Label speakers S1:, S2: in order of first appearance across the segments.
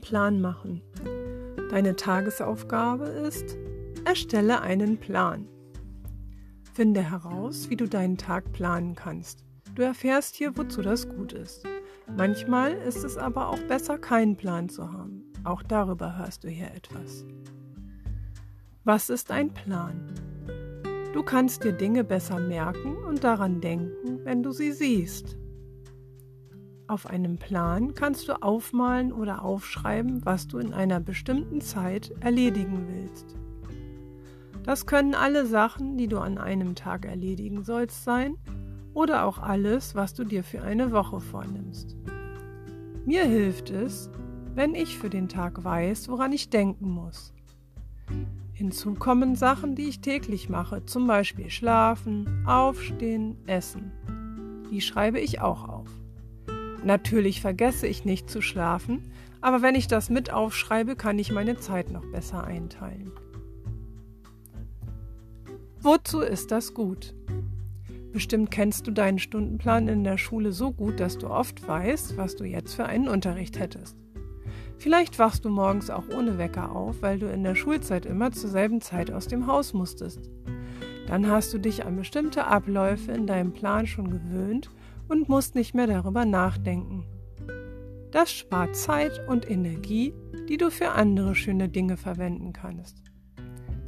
S1: Plan machen. Deine Tagesaufgabe ist, erstelle einen Plan. Finde heraus, wie du deinen Tag planen kannst. Du erfährst hier, wozu das gut ist. Manchmal ist es aber auch besser, keinen Plan zu haben. Auch darüber hörst du hier etwas. Was ist ein Plan? Du kannst dir Dinge besser merken und daran denken, wenn du sie siehst. Auf einem Plan kannst du aufmalen oder aufschreiben, was du in einer bestimmten Zeit erledigen willst. Das können alle Sachen, die du an einem Tag erledigen sollst, sein oder auch alles, was du dir für eine Woche vornimmst. Mir hilft es, wenn ich für den Tag weiß, woran ich denken muss. Hinzu kommen Sachen, die ich täglich mache, zum Beispiel schlafen, aufstehen, essen. Die schreibe ich auch auf. Natürlich vergesse ich nicht zu schlafen, aber wenn ich das mit aufschreibe, kann ich meine Zeit noch besser einteilen. Wozu ist das gut? Bestimmt kennst du deinen Stundenplan in der Schule so gut, dass du oft weißt, was du jetzt für einen Unterricht hättest. Vielleicht wachst du morgens auch ohne Wecker auf, weil du in der Schulzeit immer zur selben Zeit aus dem Haus musstest. Dann hast du dich an bestimmte Abläufe in deinem Plan schon gewöhnt und musst nicht mehr darüber nachdenken. Das spart Zeit und Energie, die du für andere schöne Dinge verwenden kannst.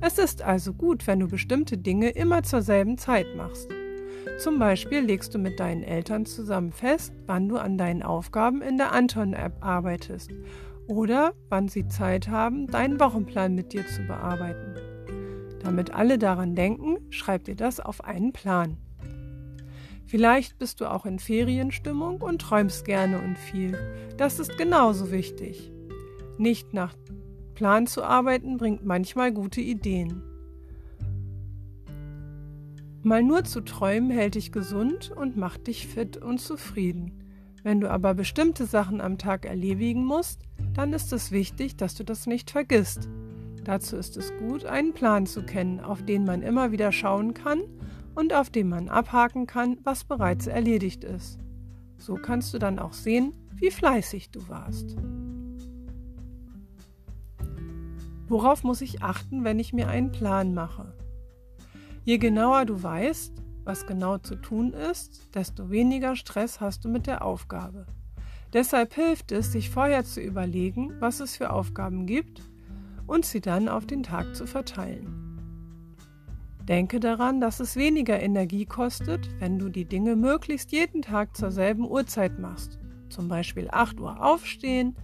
S1: Es ist also gut, wenn du bestimmte Dinge immer zur selben Zeit machst. Zum Beispiel legst du mit deinen Eltern zusammen fest, wann du an deinen Aufgaben in der Anton-App arbeitest oder wann sie Zeit haben, deinen Wochenplan mit dir zu bearbeiten. Damit alle daran denken, schreib dir das auf einen Plan. Vielleicht bist du auch in Ferienstimmung und träumst gerne und viel. Das ist genauso wichtig. Nicht nach Plan zu arbeiten bringt manchmal gute Ideen. Mal nur zu träumen hält dich gesund und macht dich fit und zufrieden. Wenn du aber bestimmte Sachen am Tag erledigen musst, dann ist es wichtig, dass du das nicht vergisst. Dazu ist es gut, einen Plan zu kennen, auf den man immer wieder schauen kann und auf dem man abhaken kann, was bereits erledigt ist. So kannst du dann auch sehen, wie fleißig du warst. Worauf muss ich achten, wenn ich mir einen Plan mache? Je genauer du weißt, was genau zu tun ist, desto weniger Stress hast du mit der Aufgabe. Deshalb hilft es, sich vorher zu überlegen, was es für Aufgaben gibt und sie dann auf den Tag zu verteilen. Denke daran, dass es weniger Energie kostet, wenn du die Dinge möglichst jeden Tag zur selben Uhrzeit machst. Zum Beispiel 8 Uhr aufstehen,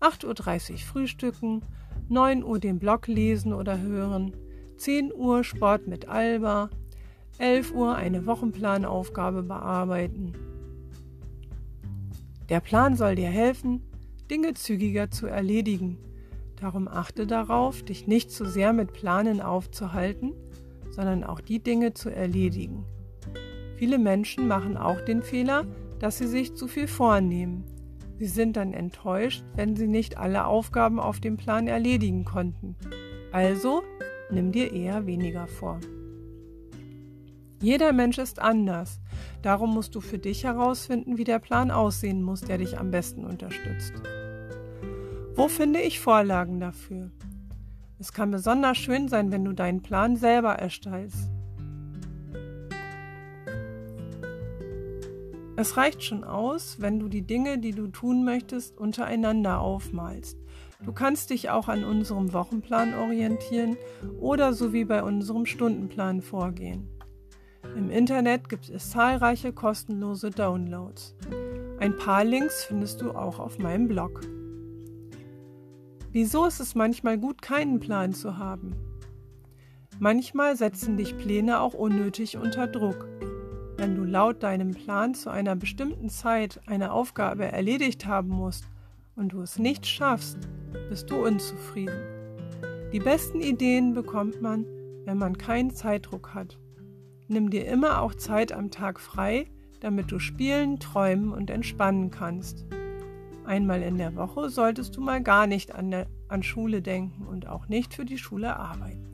S1: 8.30 Uhr frühstücken, 9 Uhr den Blog lesen oder hören, 10 Uhr Sport mit Alba, 11 Uhr eine Wochenplanaufgabe bearbeiten. Der Plan soll dir helfen, Dinge zügiger zu erledigen. Darum achte darauf, dich nicht zu sehr mit Planen aufzuhalten, sondern auch die Dinge zu erledigen. Viele Menschen machen auch den Fehler, dass sie sich zu viel vornehmen. Sie sind dann enttäuscht, wenn sie nicht alle Aufgaben auf dem Plan erledigen konnten. Also nimm dir eher weniger vor. Jeder Mensch ist anders. Darum musst du für dich herausfinden, wie der Plan aussehen muss, der dich am besten unterstützt. Wo finde ich Vorlagen dafür? Es kann besonders schön sein, wenn du deinen Plan selber erstellst. Es reicht schon aus, wenn du die Dinge, die du tun möchtest, untereinander aufmalst. Du kannst dich auch an unserem Wochenplan orientieren oder so wie bei unserem Stundenplan vorgehen. Im Internet gibt es zahlreiche kostenlose Downloads. Ein paar Links findest du auch auf meinem Blog. Wieso ist es manchmal gut, keinen Plan zu haben? Manchmal setzen dich Pläne auch unnötig unter Druck. Wenn du laut deinem Plan zu einer bestimmten Zeit eine Aufgabe erledigt haben musst und du es nicht schaffst, bist du unzufrieden. Die besten Ideen bekommt man, wenn man keinen Zeitdruck hat. Nimm dir immer auch Zeit am Tag frei, damit du spielen, träumen und entspannen kannst. Einmal in der Woche solltest du mal gar nicht an, der, an Schule denken und auch nicht für die Schule arbeiten.